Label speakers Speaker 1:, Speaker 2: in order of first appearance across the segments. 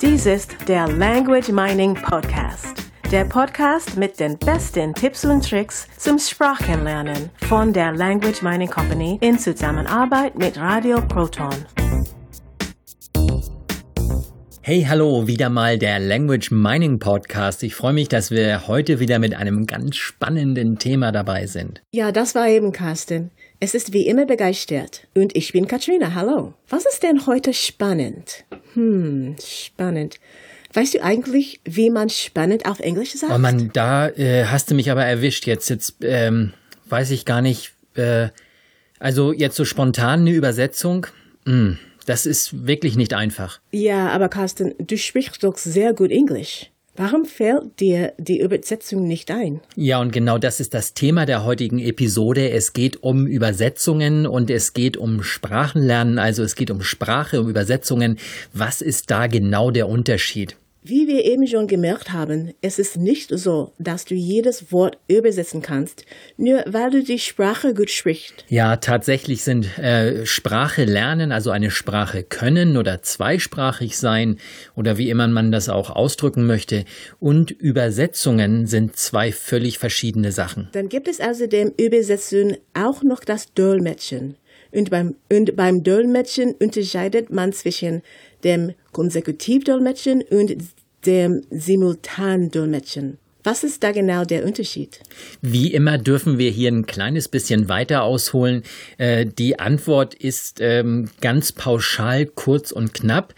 Speaker 1: Dies ist der Language Mining Podcast. Der Podcast mit den besten Tipps und Tricks zum Sprachenlernen von der Language Mining Company in Zusammenarbeit mit Radio Proton.
Speaker 2: Hey, hallo, wieder mal der Language Mining Podcast. Ich freue mich, dass wir heute wieder mit einem ganz spannenden Thema dabei sind.
Speaker 1: Ja, das war eben Carsten. Es ist wie immer begeistert. Und ich bin Katrina. Hallo. Was ist denn heute spannend? Hm, spannend. Weißt du eigentlich, wie man spannend auf Englisch sagt?
Speaker 2: Oh Mann, da äh, hast du mich aber erwischt jetzt. Jetzt ähm, weiß ich gar nicht. Äh, also jetzt so spontan eine Übersetzung. Hm. Das ist wirklich nicht einfach.
Speaker 1: Ja, aber Carsten, du sprichst doch sehr gut Englisch. Warum fällt dir die Übersetzung nicht ein?
Speaker 2: Ja, und genau das ist das Thema der heutigen Episode. Es geht um Übersetzungen und es geht um Sprachenlernen, also es geht um Sprache, um Übersetzungen. Was ist da genau der Unterschied?
Speaker 1: Wie wir eben schon gemerkt haben, es ist nicht so, dass du jedes Wort übersetzen kannst, nur weil du die Sprache gut sprichst.
Speaker 2: Ja, tatsächlich sind äh, Sprache lernen, also eine Sprache können oder zweisprachig sein oder wie immer man das auch ausdrücken möchte, und Übersetzungen sind zwei völlig verschiedene Sachen.
Speaker 1: Dann gibt es außerdem Übersetzungen auch noch das Dolmetschen. Und beim, und beim Dolmetschen unterscheidet man zwischen dem Konsekutivdolmetschen und dem Simultandolmetschen. Was ist da genau der Unterschied?
Speaker 2: Wie immer dürfen wir hier ein kleines bisschen weiter ausholen. Äh, die Antwort ist ähm, ganz pauschal, kurz und knapp.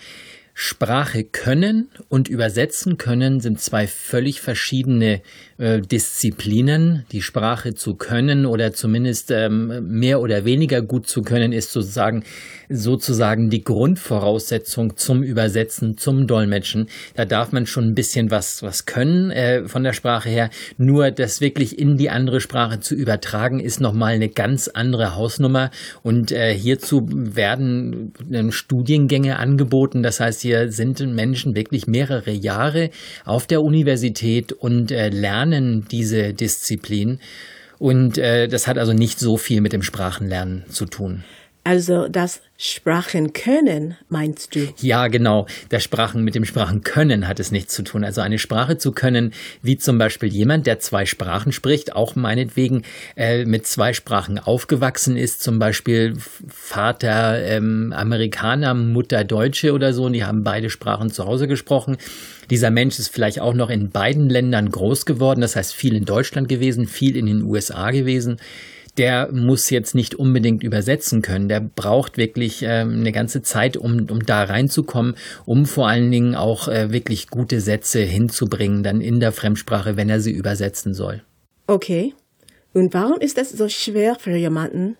Speaker 2: Sprache können und übersetzen können sind zwei völlig verschiedene äh, Disziplinen. Die Sprache zu können oder zumindest ähm, mehr oder weniger gut zu können, ist sozusagen, sozusagen die Grundvoraussetzung zum Übersetzen, zum Dolmetschen. Da darf man schon ein bisschen was, was können äh, von der Sprache her. Nur das wirklich in die andere Sprache zu übertragen, ist nochmal eine ganz andere Hausnummer. Und äh, hierzu werden äh, Studiengänge angeboten. Das heißt, hier sind Menschen wirklich mehrere Jahre auf der Universität und äh, lernen diese Disziplin. Und äh, das hat also nicht so viel mit dem Sprachenlernen zu tun.
Speaker 1: Also das Sprachen können, meinst du?
Speaker 2: Ja, genau. Der Sprachen mit dem Sprachen können hat es nichts zu tun. Also eine Sprache zu können, wie zum Beispiel jemand, der zwei Sprachen spricht, auch meinetwegen äh, mit zwei Sprachen aufgewachsen ist, zum Beispiel Vater ähm, Amerikaner, Mutter Deutsche oder so, und die haben beide Sprachen zu Hause gesprochen. Dieser Mensch ist vielleicht auch noch in beiden Ländern groß geworden, das heißt viel in Deutschland gewesen, viel in den USA gewesen der muss jetzt nicht unbedingt übersetzen können. Der braucht wirklich äh, eine ganze Zeit, um, um da reinzukommen, um vor allen Dingen auch äh, wirklich gute Sätze hinzubringen, dann in der Fremdsprache, wenn er sie übersetzen soll.
Speaker 1: Okay. Und warum ist das so schwer für jemanden,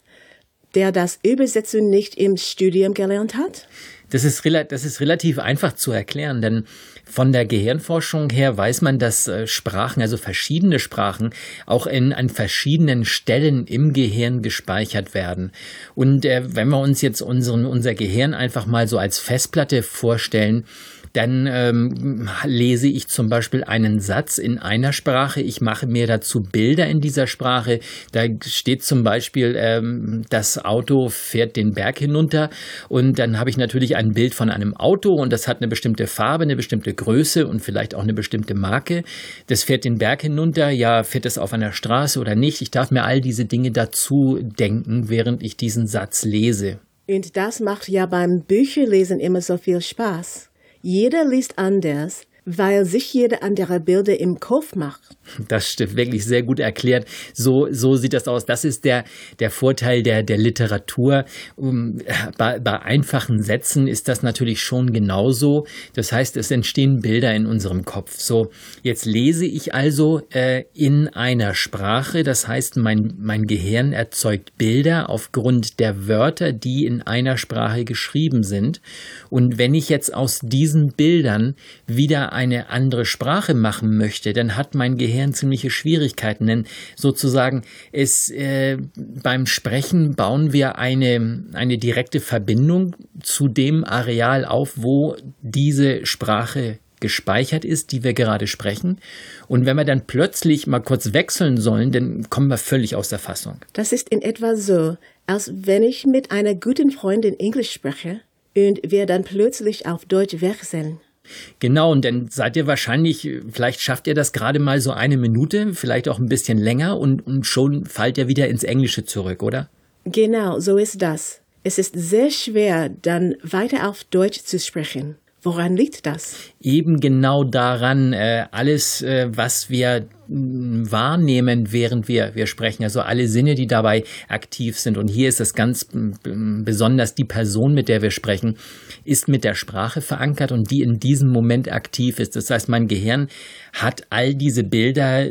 Speaker 1: der das Übersetzen nicht im Studium gelernt hat?
Speaker 2: Das ist, das ist relativ einfach zu erklären, denn von der Gehirnforschung her weiß man, dass äh, Sprachen, also verschiedene Sprachen, auch in, an verschiedenen Stellen im Gehirn gespeichert werden. Und äh, wenn wir uns jetzt unseren, unser Gehirn einfach mal so als Festplatte vorstellen, dann ähm, lese ich zum Beispiel einen Satz in einer Sprache. Ich mache mir dazu Bilder in dieser Sprache. Da steht zum Beispiel, ähm, das Auto fährt den Berg hinunter. Und dann habe ich natürlich ein Bild von einem Auto und das hat eine bestimmte Farbe, eine bestimmte Größe und vielleicht auch eine bestimmte Marke. Das fährt den Berg hinunter. Ja, fährt es auf einer Straße oder nicht? Ich darf mir all diese Dinge dazu denken, während ich diesen Satz lese.
Speaker 1: Und das macht ja beim Bücherlesen immer so viel Spaß. Jeder liest anders, weil sich jeder andere Bilder im Kopf macht.
Speaker 2: Das stimmt, wirklich sehr gut erklärt. So, so sieht das aus. Das ist der, der Vorteil der, der Literatur. Bei, bei einfachen Sätzen ist das natürlich schon genauso. Das heißt, es entstehen Bilder in unserem Kopf. So, jetzt lese ich also äh, in einer Sprache. Das heißt, mein, mein Gehirn erzeugt Bilder aufgrund der Wörter, die in einer Sprache geschrieben sind. Und wenn ich jetzt aus diesen Bildern wieder eine andere Sprache machen möchte, dann hat mein Gehirn ziemliche Schwierigkeiten, denn sozusagen es äh, beim Sprechen bauen wir eine, eine direkte Verbindung zu dem Areal auf, wo diese Sprache gespeichert ist, die wir gerade sprechen. Und wenn wir dann plötzlich mal kurz wechseln sollen, dann kommen wir völlig aus der Fassung.
Speaker 1: Das ist in etwa so, als wenn ich mit einer guten Freundin Englisch spreche und wir dann plötzlich auf Deutsch wechseln.
Speaker 2: Genau, und dann seid ihr wahrscheinlich, vielleicht schafft ihr das gerade mal so eine Minute, vielleicht auch ein bisschen länger und, und schon fallt ihr wieder ins Englische zurück, oder?
Speaker 1: Genau, so ist das. Es ist sehr schwer, dann weiter auf Deutsch zu sprechen. Woran liegt das?
Speaker 2: Eben genau daran, äh, alles, äh, was wir wahrnehmen, während wir, wir sprechen. Also alle Sinne, die dabei aktiv sind. Und hier ist es ganz besonders die Person, mit der wir sprechen, ist mit der Sprache verankert und die in diesem Moment aktiv ist. Das heißt, mein Gehirn hat all diese Bilder,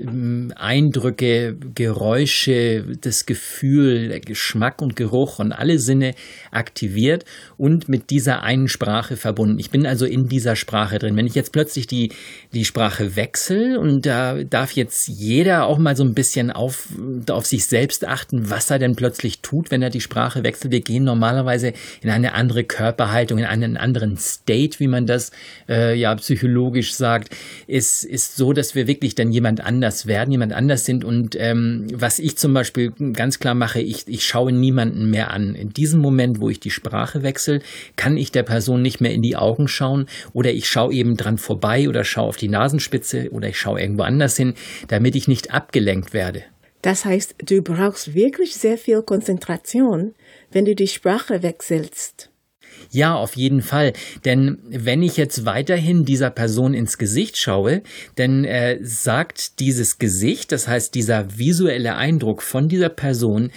Speaker 2: Eindrücke, Geräusche, das Gefühl, Geschmack und Geruch und alle Sinne aktiviert und mit dieser einen Sprache verbunden. Ich bin also in dieser Sprache drin. Wenn ich jetzt plötzlich die, die Sprache wechsle und da darf jetzt jetzt jeder auch mal so ein bisschen auf, auf sich selbst achten, was er denn plötzlich tut, wenn er die Sprache wechselt. Wir gehen normalerweise in eine andere Körperhaltung, in einen anderen State, wie man das äh, ja psychologisch sagt. Es ist so, dass wir wirklich dann jemand anders werden, jemand anders sind. Und ähm, was ich zum Beispiel ganz klar mache, ich, ich schaue niemanden mehr an. In diesem Moment, wo ich die Sprache wechsle, kann ich der Person nicht mehr in die Augen schauen oder ich schaue eben dran vorbei oder schaue auf die Nasenspitze oder ich schaue irgendwo anders hin damit ich nicht abgelenkt werde.
Speaker 1: Das heißt, du brauchst wirklich sehr viel Konzentration, wenn du die Sprache wechselst.
Speaker 2: Ja, auf jeden Fall. Denn wenn ich jetzt weiterhin dieser Person ins Gesicht schaue, dann äh, sagt dieses Gesicht, das heißt dieser visuelle Eindruck von dieser Person,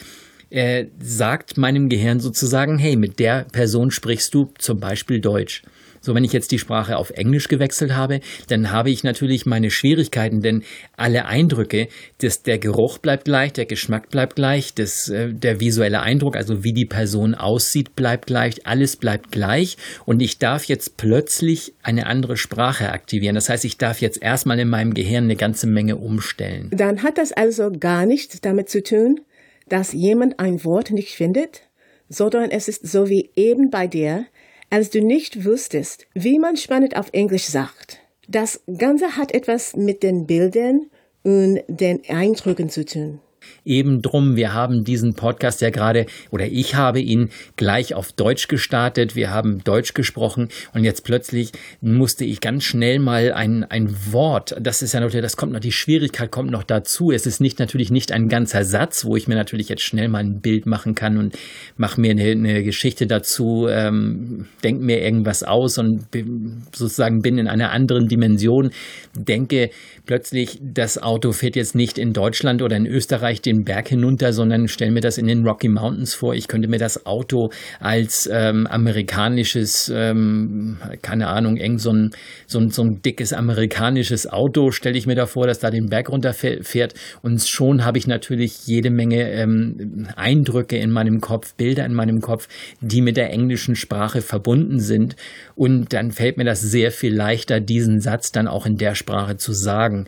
Speaker 2: äh, sagt meinem Gehirn sozusagen, hey, mit der Person sprichst du zum Beispiel Deutsch. So, wenn ich jetzt die Sprache auf Englisch gewechselt habe, dann habe ich natürlich meine Schwierigkeiten, denn alle Eindrücke, das, der Geruch bleibt gleich, der Geschmack bleibt gleich, das, äh, der visuelle Eindruck, also wie die Person aussieht, bleibt gleich, alles bleibt gleich und ich darf jetzt plötzlich eine andere Sprache aktivieren. Das heißt, ich darf jetzt erstmal in meinem Gehirn eine ganze Menge umstellen.
Speaker 1: Dann hat das also gar nichts damit zu tun, dass jemand ein Wort nicht findet, sondern es ist so wie eben bei dir, als du nicht wusstest, wie man spannend auf Englisch sagt. Das Ganze hat etwas mit den Bildern und den Eindrücken zu tun
Speaker 2: eben drum. Wir haben diesen Podcast ja gerade, oder ich habe ihn gleich auf Deutsch gestartet. Wir haben Deutsch gesprochen und jetzt plötzlich musste ich ganz schnell mal ein, ein Wort, das ist ja noch, das kommt noch, die Schwierigkeit kommt noch dazu. Es ist nicht natürlich nicht ein ganzer Satz, wo ich mir natürlich jetzt schnell mal ein Bild machen kann und mache mir eine, eine, Geschichte dazu, ähm, denke mir irgendwas aus und bin, sozusagen bin in einer anderen Dimension, denke plötzlich, das Auto fährt jetzt nicht in Deutschland oder in Österreich den Berg hinunter, sondern stelle mir das in den Rocky Mountains vor. Ich könnte mir das Auto als ähm, amerikanisches, ähm, keine Ahnung, irgend so ein, so ein, so ein dickes amerikanisches Auto, stelle ich mir da vor, dass da den Berg runterfährt. Und schon habe ich natürlich jede Menge ähm, Eindrücke in meinem Kopf, Bilder in meinem Kopf, die mit der englischen Sprache verbunden sind. Und dann fällt mir das sehr viel leichter, diesen Satz dann auch in der Sprache zu sagen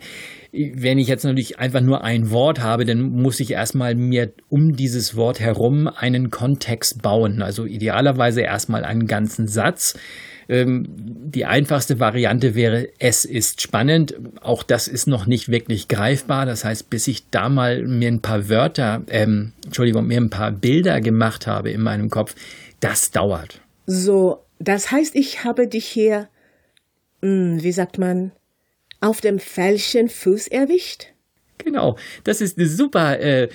Speaker 2: wenn ich jetzt natürlich einfach nur ein Wort habe, dann muss ich erstmal mir um dieses Wort herum einen Kontext bauen. Also idealerweise erstmal einen ganzen Satz. Ähm, die einfachste Variante wäre, es ist spannend. Auch das ist noch nicht wirklich greifbar. Das heißt, bis ich da mal mir ein paar Wörter, ähm, Entschuldigung, mir ein paar Bilder gemacht habe in meinem Kopf, das dauert.
Speaker 1: So, das heißt, ich habe dich hier, hm, wie sagt man, auf dem falschen Fuß erwischt?
Speaker 2: Genau, das ist eine super, äh,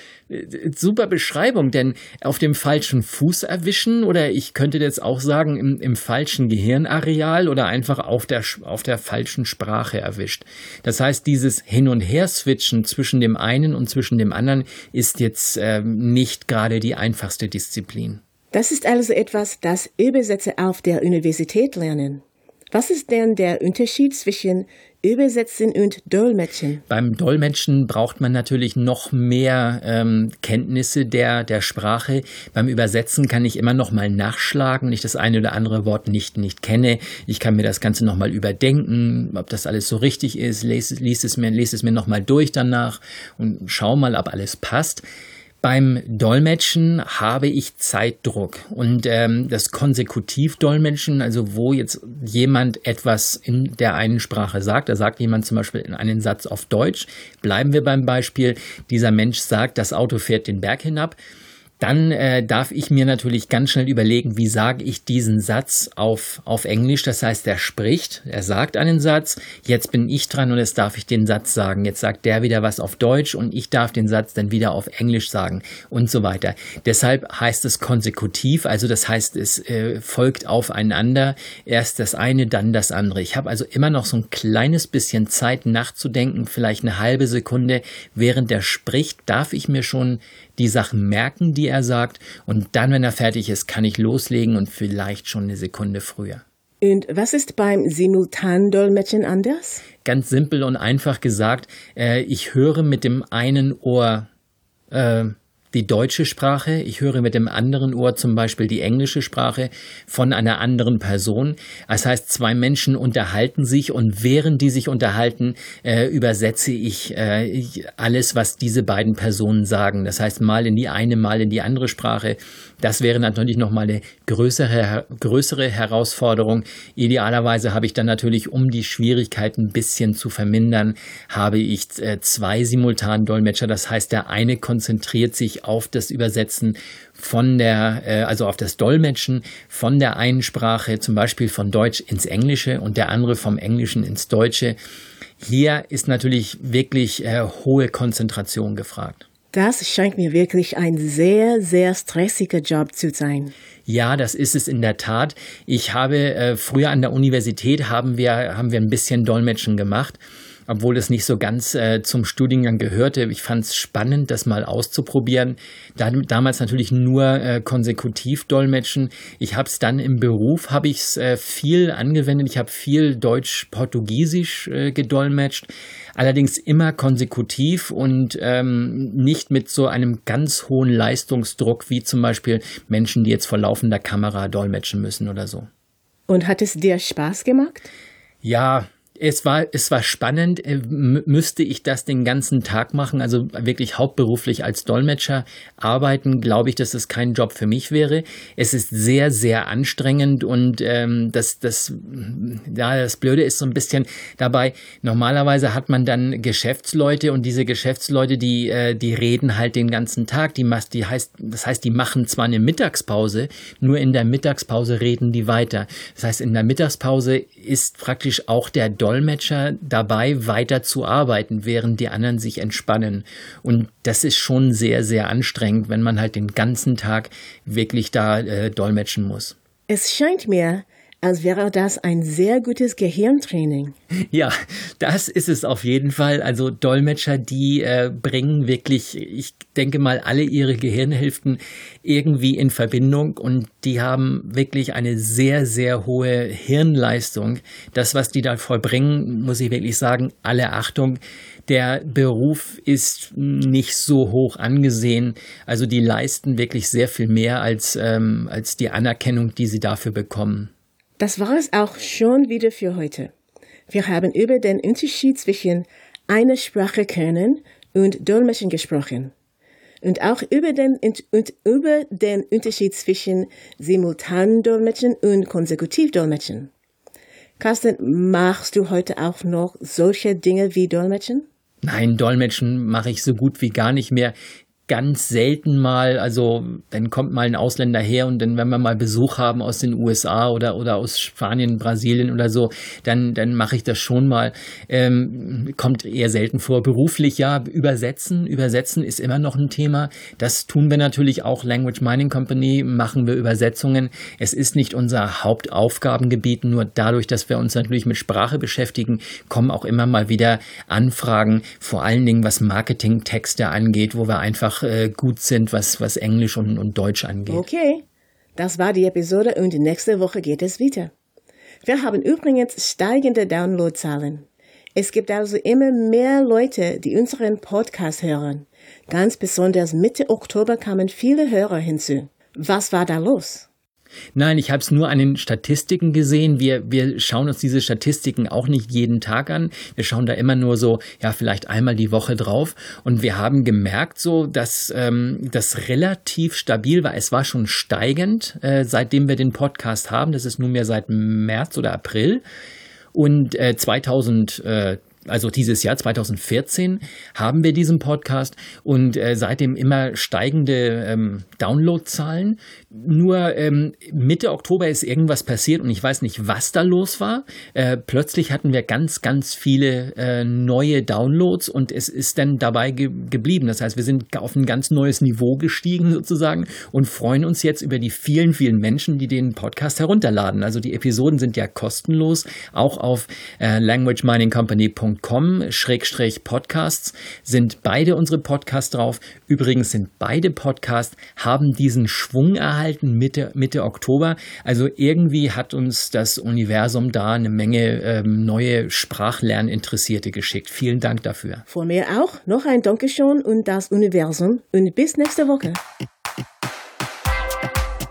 Speaker 2: super Beschreibung, denn auf dem falschen Fuß erwischen oder ich könnte jetzt auch sagen im, im falschen Gehirnareal oder einfach auf der, auf der falschen Sprache erwischt. Das heißt, dieses Hin- und Her-Switchen zwischen dem einen und zwischen dem anderen ist jetzt äh, nicht gerade die einfachste Disziplin.
Speaker 1: Das ist also etwas, das Übersetzer auf der Universität lernen. Was ist denn der Unterschied zwischen Übersetzen und Dolmetschen?
Speaker 2: Beim Dolmetschen braucht man natürlich noch mehr ähm, Kenntnisse der, der Sprache. Beim Übersetzen kann ich immer noch mal nachschlagen, wenn ich das eine oder andere Wort nicht, nicht kenne. Ich kann mir das Ganze noch mal überdenken, ob das alles so richtig ist, lese, lese es mir, lese es mir noch mal durch danach und schau mal, ob alles passt. Beim Dolmetschen habe ich Zeitdruck. Und ähm, das Konsekutivdolmetschen, also wo jetzt jemand etwas in der einen Sprache sagt, da sagt jemand zum Beispiel in einen Satz auf Deutsch, bleiben wir beim Beispiel, dieser Mensch sagt, das Auto fährt den Berg hinab, dann äh, darf ich mir natürlich ganz schnell überlegen, wie sage ich diesen Satz auf, auf Englisch. Das heißt, er spricht, er sagt einen Satz, jetzt bin ich dran und jetzt darf ich den Satz sagen. Jetzt sagt der wieder was auf Deutsch und ich darf den Satz dann wieder auf Englisch sagen und so weiter. Deshalb heißt es konsekutiv, also das heißt, es äh, folgt aufeinander. Erst das eine, dann das andere. Ich habe also immer noch so ein kleines bisschen Zeit nachzudenken, vielleicht eine halbe Sekunde, während er spricht, darf ich mir schon die Sachen merken, die er sagt, und dann, wenn er fertig ist, kann ich loslegen und vielleicht schon eine Sekunde früher.
Speaker 1: Und was ist beim Simultandolmetschen anders?
Speaker 2: Ganz simpel und einfach gesagt, äh, ich höre mit dem einen Ohr äh, die deutsche Sprache, ich höre mit dem anderen Ohr zum Beispiel die englische Sprache von einer anderen Person. Das heißt, zwei Menschen unterhalten sich und während die sich unterhalten, äh, übersetze ich äh, alles, was diese beiden Personen sagen. Das heißt, mal in die eine, mal in die andere Sprache. Das wäre natürlich nochmal eine größere, größere Herausforderung. Idealerweise habe ich dann natürlich, um die Schwierigkeiten ein bisschen zu vermindern, habe ich äh, zwei simultanen Dolmetscher. Das heißt, der eine konzentriert sich auf das Übersetzen von der, äh, also auf das Dolmetschen von der einen Sprache, zum Beispiel von Deutsch ins Englische und der andere vom Englischen ins Deutsche. Hier ist natürlich wirklich äh, hohe Konzentration gefragt.
Speaker 1: Das scheint mir wirklich ein sehr, sehr stressiger Job zu sein.
Speaker 2: Ja, das ist es in der Tat. Ich habe äh, früher an der Universität haben wir, haben wir ein bisschen Dolmetschen gemacht obwohl es nicht so ganz äh, zum Studiengang gehörte. Ich fand es spannend, das mal auszuprobieren. Da, damals natürlich nur äh, konsekutiv dolmetschen. Ich habe es dann im Beruf, habe ich es äh, viel angewendet. Ich habe viel Deutsch-Portugiesisch äh, gedolmetscht. Allerdings immer konsekutiv und ähm, nicht mit so einem ganz hohen Leistungsdruck wie zum Beispiel Menschen, die jetzt vor laufender Kamera dolmetschen müssen oder so.
Speaker 1: Und hat es dir Spaß gemacht?
Speaker 2: Ja, es war, es war spannend. Äh, müsste ich das den ganzen Tag machen, also wirklich hauptberuflich als Dolmetscher arbeiten, glaube ich, dass es kein Job für mich wäre. Es ist sehr, sehr anstrengend und ähm, das, das, ja, das Blöde ist so ein bisschen dabei. Normalerweise hat man dann Geschäftsleute und diese Geschäftsleute, die, äh, die reden halt den ganzen Tag. Die, die heißt, das heißt, die machen zwar eine Mittagspause, nur in der Mittagspause reden die weiter. Das heißt, in der Mittagspause ist praktisch auch der Dolmetscher Dolmetscher dabei, weiter zu arbeiten, während die anderen sich entspannen. Und das ist schon sehr, sehr anstrengend, wenn man halt den ganzen Tag wirklich da äh, dolmetschen muss.
Speaker 1: Es scheint mir, als wäre das ein sehr gutes Gehirntraining.
Speaker 2: Ja, das ist es auf jeden Fall. Also Dolmetscher, die äh, bringen wirklich, ich denke mal, alle ihre Gehirnhälften irgendwie in Verbindung und die haben wirklich eine sehr, sehr hohe Hirnleistung. Das, was die da vollbringen, muss ich wirklich sagen, alle Achtung. Der Beruf ist nicht so hoch angesehen. Also die leisten wirklich sehr viel mehr als, ähm, als die Anerkennung, die sie dafür bekommen.
Speaker 1: Das war es auch schon wieder für heute. Wir haben über den Unterschied zwischen einer Sprache können und Dolmetschen gesprochen. Und auch über den, und über den Unterschied zwischen Simultandolmetschen und Konsekutivdolmetschen. Carsten, machst du heute auch noch solche Dinge wie Dolmetschen?
Speaker 2: Nein, Dolmetschen mache ich so gut wie gar nicht mehr ganz selten mal, also dann kommt mal ein Ausländer her und dann, wenn wir mal Besuch haben aus den USA oder, oder aus Spanien, Brasilien oder so, dann, dann mache ich das schon mal. Ähm, kommt eher selten vor. Beruflich ja, übersetzen. Übersetzen ist immer noch ein Thema. Das tun wir natürlich auch. Language Mining Company machen wir Übersetzungen. Es ist nicht unser Hauptaufgabengebiet, nur dadurch, dass wir uns natürlich mit Sprache beschäftigen, kommen auch immer mal wieder Anfragen, vor allen Dingen was Marketingtexte angeht, wo wir einfach einfach äh, gut sind, was, was Englisch und, und Deutsch angeht.
Speaker 1: Okay, das war die Episode und nächste Woche geht es weiter. Wir haben übrigens steigende Downloadzahlen. Es gibt also immer mehr Leute, die unseren Podcast hören. Ganz besonders Mitte Oktober kamen viele Hörer hinzu. Was war da los?
Speaker 2: Nein, ich habe es nur an den Statistiken gesehen. Wir, wir schauen uns diese Statistiken auch nicht jeden Tag an. Wir schauen da immer nur so, ja, vielleicht einmal die Woche drauf. Und wir haben gemerkt, so, dass ähm, das relativ stabil war. Es war schon steigend, äh, seitdem wir den Podcast haben. Das ist nunmehr seit März oder April. Und äh, 2000 also dieses Jahr 2014 haben wir diesen Podcast und äh, seitdem immer steigende ähm, Downloadzahlen. Nur ähm, Mitte Oktober ist irgendwas passiert und ich weiß nicht, was da los war. Äh, plötzlich hatten wir ganz, ganz viele äh, neue Downloads und es ist dann dabei ge geblieben. Das heißt, wir sind auf ein ganz neues Niveau gestiegen sozusagen und freuen uns jetzt über die vielen, vielen Menschen, die den Podcast herunterladen. Also die Episoden sind ja kostenlos, auch auf äh, languageminingcompany.com-podcasts sind beide unsere Podcasts drauf. Übrigens sind beide Podcasts, haben diesen Schwung erhalten Mitte, Mitte Oktober. Also irgendwie hat uns das Universum da eine Menge ähm, neue Sprachlerninteressierte geschickt. Vielen Dank dafür.
Speaker 1: Von mir auch noch ein Dankeschön und das Universum und bis nächste Woche.